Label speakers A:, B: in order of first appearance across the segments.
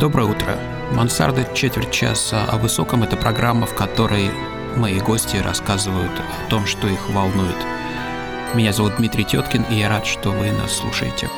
A: Доброе утро. Мансарда четверть часа о высоком – это программа, в которой мои гости рассказывают о том, что их волнует. Меня зовут Дмитрий Теткин, и я рад, что вы нас слушаете.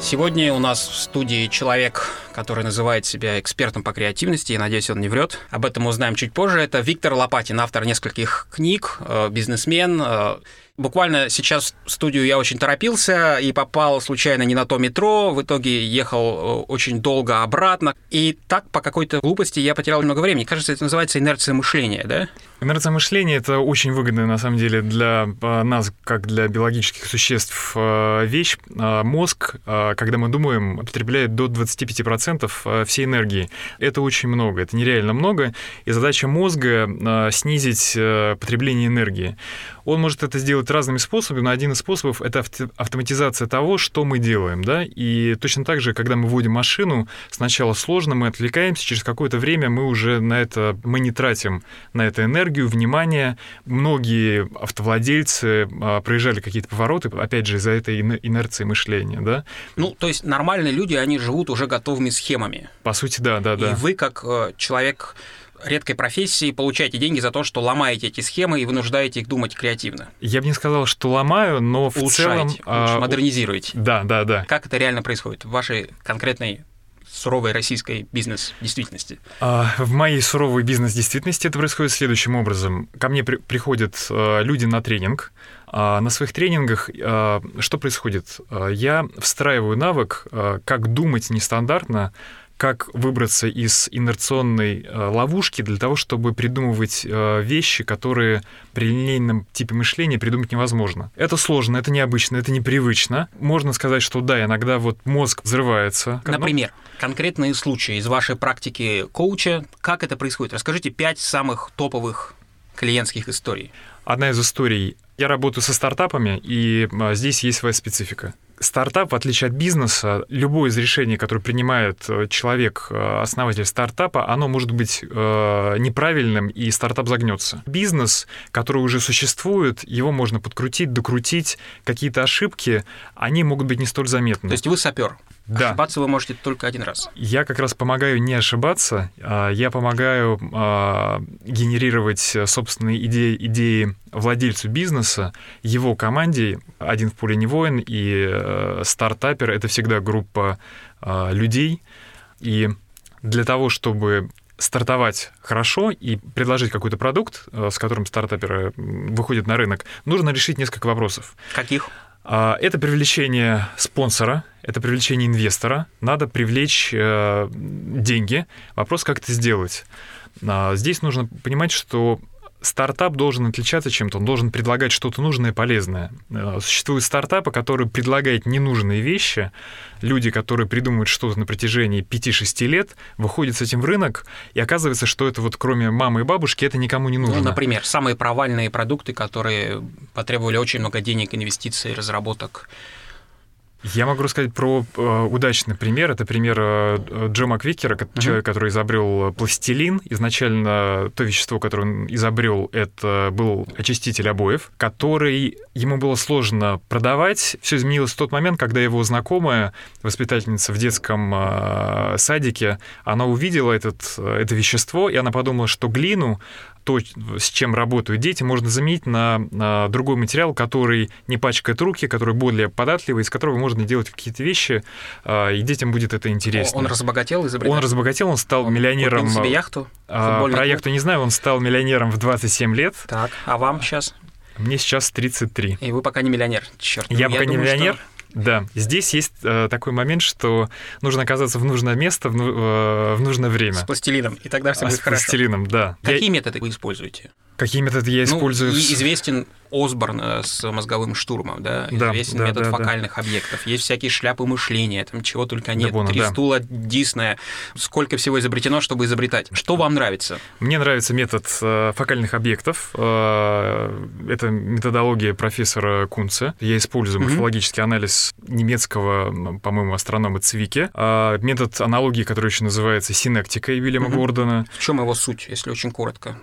A: Сегодня у нас в студии человек, который называет себя экспертом по креативности, и надеюсь, он не врет. Об этом узнаем чуть позже. Это Виктор Лопатин, автор нескольких книг, э, бизнесмен, э, Буквально сейчас в студию я очень торопился и попал случайно не на то метро. В итоге ехал э, очень долго обратно. И так по какой-то глупости я потерял много времени. Кажется, это называется инерция мышления, да?
B: Инерция мышления — это очень выгодная, на самом деле, для э, нас, как для биологических существ, э, вещь. Мозг, когда мы думаем, потребляет до 25% всей энергии. Это очень много, это нереально много. И задача мозга — снизить потребление энергии. Он может это сделать разными способами, но один из способов — это автоматизация того, что мы делаем, да, и точно так же, когда мы вводим машину, сначала сложно, мы отвлекаемся, через какое-то время мы уже на это, мы не тратим на это энергию, внимание. Многие автовладельцы а, проезжали какие-то повороты, опять же, из-за этой инерции мышления, да.
A: Ну, то есть нормальные люди, они живут уже готовыми схемами.
B: По сути, да, да, да.
A: И вы, как э, человек редкой профессии получаете деньги за то, что ломаете эти схемы и вынуждаете их думать креативно?
B: Я бы не сказал, что ломаю, но в
A: Улучшаете,
B: целом...
A: А, модернизируете.
B: Да, да, да.
A: Как это реально происходит в вашей конкретной суровой российской бизнес-действительности?
B: А, в моей суровой бизнес-действительности это происходит следующим образом. Ко мне при- приходят э, люди на тренинг. А на своих тренингах э, что происходит? Э, я встраиваю навык, как думать нестандартно, как выбраться из инерционной э, ловушки для того, чтобы придумывать э, вещи, которые при линейном типе мышления придумать невозможно. Это сложно, это необычно, это непривычно. Можно сказать, что да, иногда вот мозг взрывается.
A: Например, конкретные случаи из вашей практики коуча, как это происходит? Расскажите пять самых топовых клиентских историй.
B: Одна из историй. Я работаю со стартапами, и э, здесь есть своя специфика стартап, в отличие от бизнеса, любое из решений, которое принимает э, человек, э, основатель стартапа, оно может быть э, неправильным, и стартап загнется. Бизнес, который уже существует, его можно подкрутить, докрутить. Какие-то ошибки, они могут быть не столь заметны.
A: То есть вы сапер?
B: Да.
A: Ошибаться вы можете только один раз.
B: Я как раз помогаю не ошибаться, а я помогаю а, генерировать собственные идеи, идеи владельцу бизнеса, его команде. Один в поле не воин, и стартапер — это всегда группа а, людей. И для того, чтобы стартовать хорошо и предложить какой-то продукт, э, с которым стартаперы выходят на рынок, нужно решить несколько вопросов.
A: Каких?
B: А, это привлечение спонсора, это привлечение инвестора. Надо привлечь э, деньги. Вопрос, как это сделать. А, здесь нужно понимать, что стартап должен отличаться чем-то, он должен предлагать что-то нужное и полезное. Э, существуют стартапы, которые предлагают ненужные вещи. Люди, которые придумывают что-то на протяжении 5-6 лет, выходят с этим в рынок, и оказывается, что это вот кроме мамы и бабушки, это никому не нужно.
A: Ну, например, самые провальные продукты, которые потребовали очень много денег, инвестиций, разработок,
B: я могу рассказать про э, удачный пример. Это пример э, Джо Маквикера, uh-huh. человек, который изобрел пластилин. Изначально то вещество, которое он изобрел, это был очиститель обоев, который ему было сложно продавать. Все изменилось в тот момент, когда его знакомая, воспитательница в детском э, садике, она увидела этот, это вещество, и она подумала, что глину то, с чем работают дети, можно заменить на, на другой материал, который не пачкает руки, который более податливый, из которого можно делать какие-то вещи, а, и детям будет это интересно.
A: Он разбогател, изобретатель?
B: Он разбогател, он стал он миллионером.
A: Купил себе яхту?
B: А, про яхту не знаю, он стал миллионером в 27 лет.
A: Так, а вам сейчас?
B: Мне сейчас 33.
A: И вы пока не миллионер, черт.
B: Я, я пока думаю, не миллионер. Что да, здесь есть э, такой момент, что нужно оказаться в нужное место в, э, в нужное время. С
A: пластилином, и тогда все а будет
B: с
A: хорошо.
B: С пластилином, да.
A: Какие я... методы вы используете?
B: Какие методы я ну, использую?
A: известен Осборн э, с мозговым штурмом, да, известен
B: да,
A: метод
B: да,
A: фокальных
B: да.
A: объектов, есть всякие шляпы мышления, там чего только нет,
B: да,
A: три
B: да.
A: стула Диснея, сколько всего изобретено, чтобы изобретать. Что вам нравится?
B: Мне нравится метод э, фокальных объектов. Э, это методология профессора Кунца. Я использую mm-hmm. морфологический анализ немецкого, по-моему, астронома Цвике. Э, метод аналогии, который еще называется синектикой Вильяма mm-hmm. Гордона.
A: В чем его суть, если очень коротко?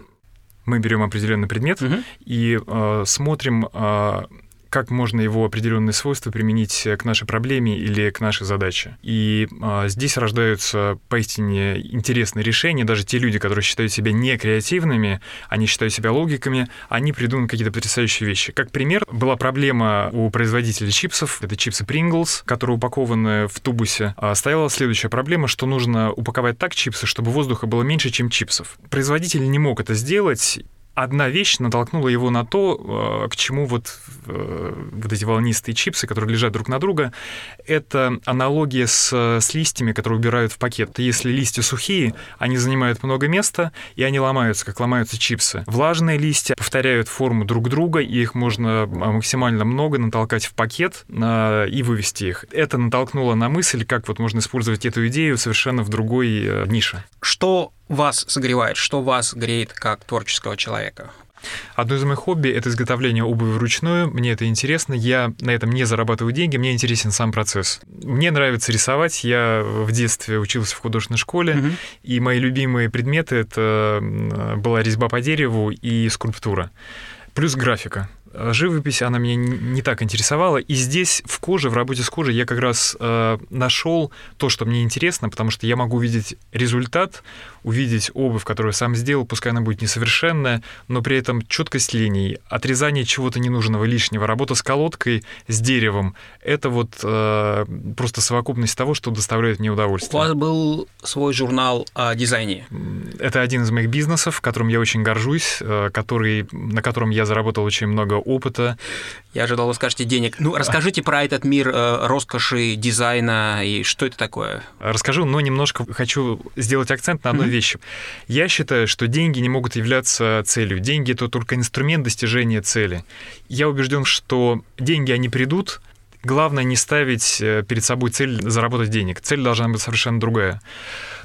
B: Мы берем определенный предмет угу. и э, смотрим, э, как можно его определенные свойства применить к нашей проблеме или к нашей задаче. И а, здесь рождаются поистине интересные решения. Даже те люди, которые считают себя не креативными, они считают себя логиками, они придумают какие-то потрясающие вещи. Как пример, была проблема у производителя чипсов, это чипсы Pringles, которые упакованы в тубусе. А стояла следующая проблема, что нужно упаковать так чипсы, чтобы воздуха было меньше, чем чипсов. Производитель не мог это сделать, одна вещь натолкнула его на то, э, к чему вот, э, вот эти волнистые чипсы, которые лежат друг на друга, это аналогия с, с листьями, которые убирают в пакет. Если листья сухие, они занимают много места, и они ломаются, как ломаются чипсы. Влажные листья повторяют форму друг друга, и их можно максимально много натолкать в пакет э, и вывести их. Это натолкнуло на мысль, как вот можно использовать эту идею совершенно в другой нише.
A: Что вас согревает, что вас греет как творческого человека?
B: Одно из моих хобби — это изготовление обуви вручную. Мне это интересно. Я на этом не зарабатываю деньги, мне интересен сам процесс. Мне нравится рисовать. Я в детстве учился в художественной школе, угу. и мои любимые предметы — это была резьба по дереву и скульптура. Плюс графика. Э, живопись, она меня не так интересовала. И здесь, в коже, в работе с кожей, я как раз э, нашел то, что мне интересно, потому что я могу увидеть результат, увидеть обувь, которую сам сделал, пускай она будет несовершенная, но при этом четкость линий, отрезание чего-то ненужного, лишнего, работа с колодкой, с деревом — это вот э, просто совокупность того, что доставляет мне удовольствие.
A: У вас был свой журнал о дизайне.
B: Это один из моих бизнесов, которым я очень горжусь, э, который, на котором я заработал очень много опыта.
A: Я ожидал, вы скажете денег. Ну, расскажите про этот мир э, роскоши, дизайна и что это такое.
B: Расскажу, но немножко хочу сделать акцент на одной mm-hmm. вещи. Я считаю, что деньги не могут являться целью. Деньги — это только инструмент достижения цели. Я убежден, что деньги, они придут, Главное не ставить э, перед собой цель заработать денег. Цель должна быть совершенно другая.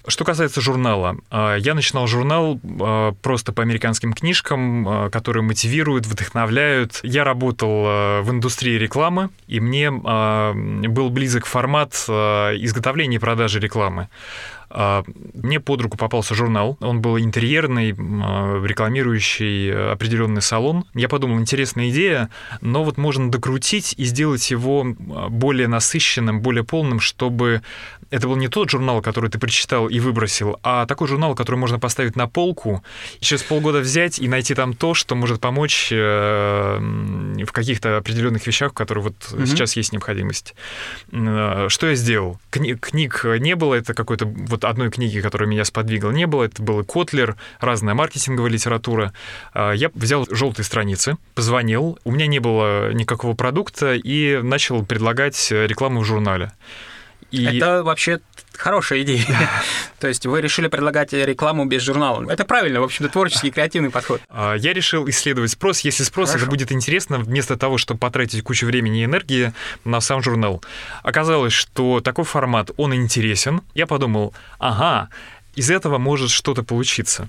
B: Что касается журнала, а, я начинал журнал а, просто по американским книжкам, которые мотивируют, вдохновляют. Я работал в индустрии рекламы, и мне был близок формат изготовления и продажи рекламы. Мне под руку попался журнал. Он был интерьерный, рекламирующий определенный салон. Я подумал, интересная идея, но вот можно докрутить и сделать его более насыщенным, более полным, чтобы это был не тот журнал, который ты прочитал и выбросил, а такой журнал, который можно поставить на полку, и через полгода взять и найти там то, что может помочь э, в каких-то определенных вещах, в которых вот mm-hmm. сейчас есть необходимость. Э, что я сделал? Кни- книг не было, это какой-то вот одной книги, которая меня сподвигла, не было. Это был Котлер, разная маркетинговая литература. Э, я взял желтые страницы, позвонил, у меня не было никакого продукта и начал предлагать рекламу в журнале.
A: И... Это вообще хорошая идея. То есть вы решили предлагать рекламу без журнала. Это правильно, в общем-то, творческий, креативный подход.
B: А, я решил исследовать спрос. Если спрос Хорошо. это будет интересно, вместо того, чтобы потратить кучу времени и энергии на сам журнал. Оказалось, что такой формат, он интересен. Я подумал, ага, из этого может что-то получиться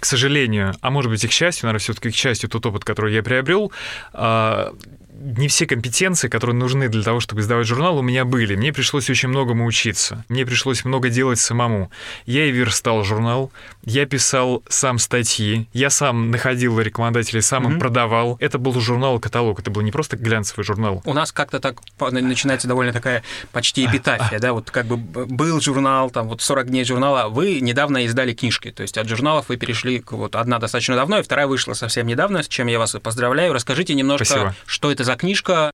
B: к сожалению, а может быть и к счастью, наверное, все-таки к счастью, тот опыт, который я приобрел, а, не все компетенции, которые нужны для того, чтобы издавать журнал, у меня были. Мне пришлось очень многому учиться. Мне пришлось много делать самому. Я и верстал журнал, я писал сам статьи, я сам находил рекламодателей, сам mm-hmm. им продавал. Это был журнал-каталог, это был не просто глянцевый журнал.
A: У нас как-то так начинается довольно такая почти эпитафия, да, вот как бы был журнал, там вот 40 дней журнала, вы недавно издали книжки, то есть от журналов вы перешли к вот одна достаточно давно, и вторая вышла совсем недавно, с чем я вас поздравляю. Расскажите немножко, Спасибо. что это за книжка?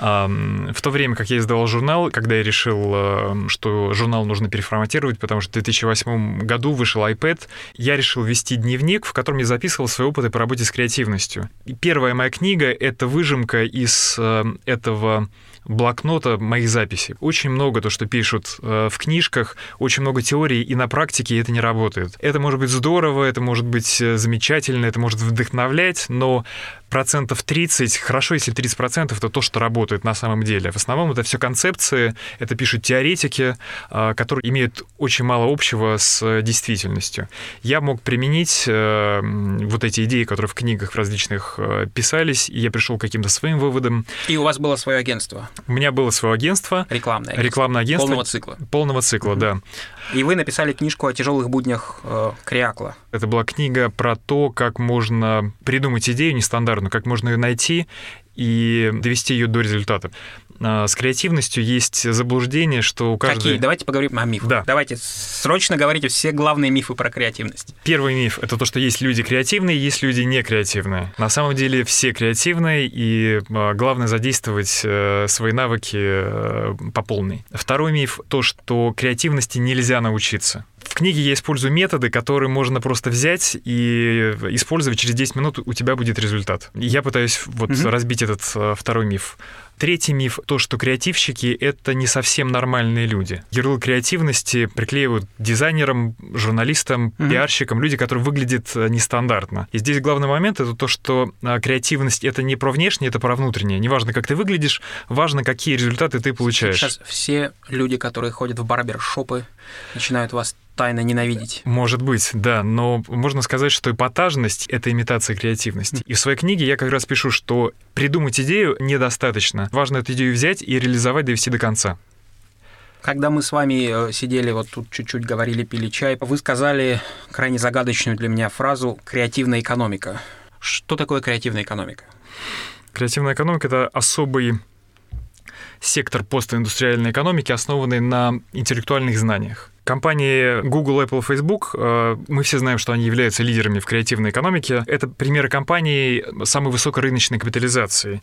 B: В то время, как я издавал журнал, когда я решил, э, что журнал нужно переформатировать, потому что в 2008 году вышел iPad, я решил вести дневник, в котором я записывал свои опыты по работе с креативностью. И первая моя книга — это выжимка из э, этого блокнота моих записей. Очень много то, что пишут э, в книжках, очень много теорий, и на практике это не работает. Это может быть здорово, это может быть э, замечательно, это может вдохновлять, но процентов 30, хорошо, если 30 процентов, это то, что работает на самом деле. В основном это все концепции, это пишут теоретики, э, которые имеют очень мало общего с действительностью. Я мог применить вот эти идеи, которые в книгах в различных писались, и я пришел к каким-то своим выводам.
A: И у вас было свое агентство?
B: У меня было свое агентство.
A: Рекламное
B: агентство. Рекламное агентство.
A: Полного цикла.
B: Полного цикла, mm-hmm. да.
A: И вы написали книжку о тяжелых буднях э, Криакла.
B: Это была книга про то, как можно придумать идею нестандартную, как можно ее найти и довести ее до результата. А, с креативностью есть заблуждение, что у каждой...
A: Какие? Давайте поговорим о мифах.
B: Да.
A: Давайте срочно говорите все главные мифы про креативность.
B: Первый миф — это то, что есть люди креативные, есть люди не креативные. На самом деле все креативные, и а, главное задействовать э, свои навыки э, по полной. Второй миф — то, что креативности нельзя научиться. В книге я использую методы, которые можно просто взять и использовать через 10 минут, у тебя будет результат. Я пытаюсь вот угу. разбить этот э, второй миф. Третий миф — то, что креативщики — это не совсем нормальные люди. Ярлык креативности приклеивают дизайнерам, журналистам, mm-hmm. пиарщикам, люди, которые выглядят э, нестандартно. И здесь главный момент — это то, что э, креативность — это не про внешнее, это про внутреннее. Неважно, как ты выглядишь, важно, какие результаты ты получаешь.
A: Сейчас все люди, которые ходят в барбершопы, начинают вас тайно ненавидеть.
B: Может быть, да, но можно сказать, что эпатажность — это имитация креативности. И в своей книге я как раз пишу, что придумать идею недостаточно. Важно эту идею взять и реализовать, довести до конца.
A: Когда мы с вами э, сидели вот тут чуть-чуть говорили, пили чай, вы сказали крайне загадочную для меня фразу «креативная экономика». Что такое креативная экономика?
B: Креативная экономика — это особый сектор постиндустриальной экономики, основанный на интеллектуальных знаниях. Компании Google, Apple, Facebook, э, мы все знаем, что они являются лидерами в креативной экономике. Это примеры компаний самой высокой рыночной капитализации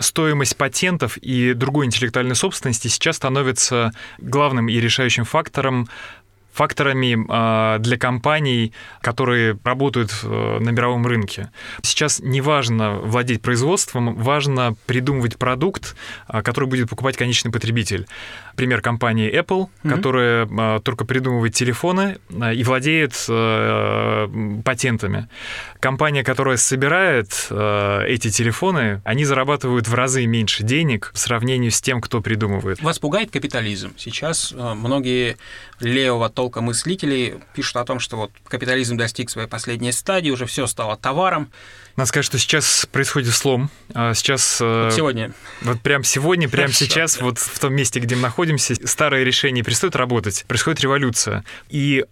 B: стоимость патентов и другой интеллектуальной собственности сейчас становится главным и решающим фактором факторами а, для компаний, которые работают э, на мировом рынке. Сейчас не важно владеть производством, важно придумывать продукт, а, который будет покупать конечный потребитель. Пример компании Apple, mm-hmm. которая а, только придумывает телефоны и владеет э, патентами. Компания, которая собирает э, эти телефоны, они зарабатывают в разы меньше денег в сравнении с тем, кто придумывает.
A: Вас пугает капитализм? Сейчас многие левого толка толка мыслителей пишут о том, что вот капитализм достиг своей последней стадии, уже все стало товаром.
B: Надо сказать, что сейчас происходит слом. А сейчас...
A: Э, вот сегодня.
B: Вот прямо сегодня, прямо сейчас, вот в том месте, где мы находимся, старые решения перестают работать, происходит революция. И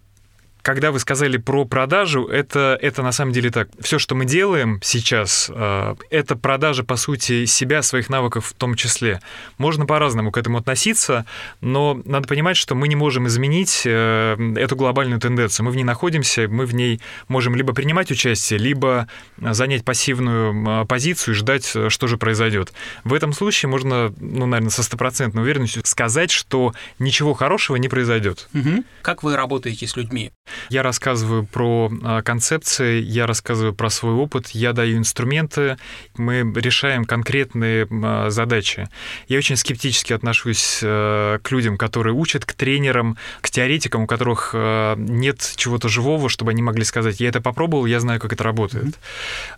B: когда вы сказали про продажу, это, это на самом деле так. Все, что мы делаем сейчас, э, это продажа, по сути, себя, своих навыков в том числе. Можно по-разному к этому относиться, но надо понимать, что мы не можем изменить э, эту глобальную тенденцию. Мы в ней находимся, мы в ней можем либо принимать участие, либо занять пассивную позицию и ждать, что же произойдет. В этом случае можно, ну, наверное, со стопроцентной уверенностью сказать, что ничего хорошего не произойдет.
A: Угу. Как вы работаете с людьми?
B: Я рассказываю про а, концепции, я рассказываю про свой опыт, я даю инструменты, мы решаем конкретные а, задачи. Я очень скептически отношусь э, к людям, которые учат, к тренерам, к теоретикам, у которых э, нет чего-то живого, чтобы они могли сказать, я это попробовал, я знаю, как это работает.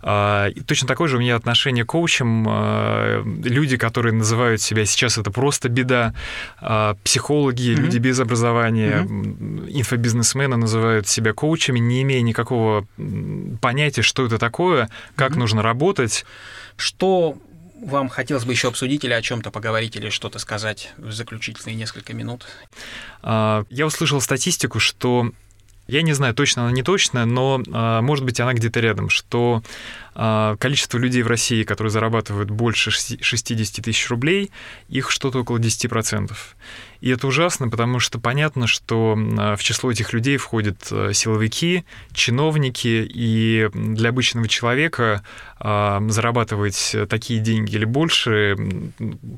B: Mm-hmm. Точно такое же у меня отношение к коучам. Люди, которые называют себя сейчас это просто беда, психологи, mm-hmm. люди без образования, mm-hmm. инфобизнесмены называют называют себя коучами, не имея никакого понятия, что это такое, как mm-hmm. нужно работать.
A: Что вам хотелось бы еще обсудить или о чем-то поговорить, или что-то сказать в заключительные несколько минут?
B: А, я услышал статистику, что я не знаю, точно она не точная, но, а, может быть, она где-то рядом, что а, количество людей в России, которые зарабатывают больше 60 тысяч рублей, их что-то около 10%. И это ужасно, потому что понятно, что а, в число этих людей входят а, силовики, чиновники, и для обычного человека зарабатывать такие деньги или больше,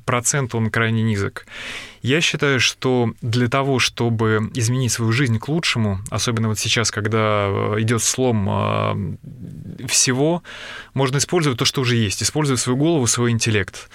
B: процент он крайне низок. Я считаю, что для того, чтобы изменить свою жизнь к лучшему, особенно вот сейчас, когда идет слом всего, можно использовать то, что уже есть, использовать свою голову, свой интеллект.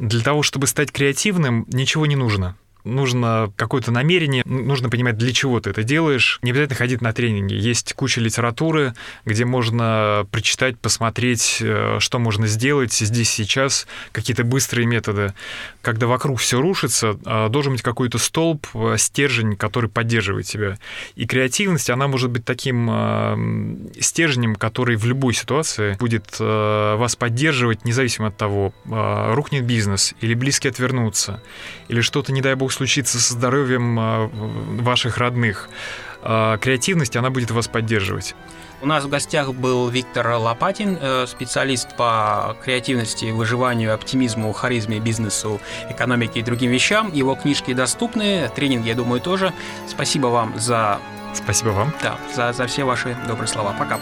B: Для того, чтобы стать креативным, ничего не нужно нужно какое-то намерение, нужно понимать, для чего ты это делаешь. Не обязательно ходить на тренинги. Есть куча литературы, где можно прочитать, посмотреть, э, что можно сделать здесь, сейчас, какие-то быстрые методы. Когда вокруг все рушится, э, должен быть какой-то столб, э, стержень, который поддерживает тебя. И креативность, она может быть таким стержнем, который в любой ситуации будет вас поддерживать, независимо от того, рухнет бизнес, или близкие отвернутся, или что-то, не дай бог, вдруг случится со здоровьем а, ваших родных. А, креативность, она будет вас поддерживать.
A: У нас в гостях был Виктор Лопатин, э, специалист по креативности, выживанию, оптимизму, харизме, бизнесу, экономике и другим вещам. Его книжки доступны, тренинги, я думаю, тоже. Спасибо вам за...
B: Спасибо вам.
A: Да, за, за все ваши добрые слова. Пока.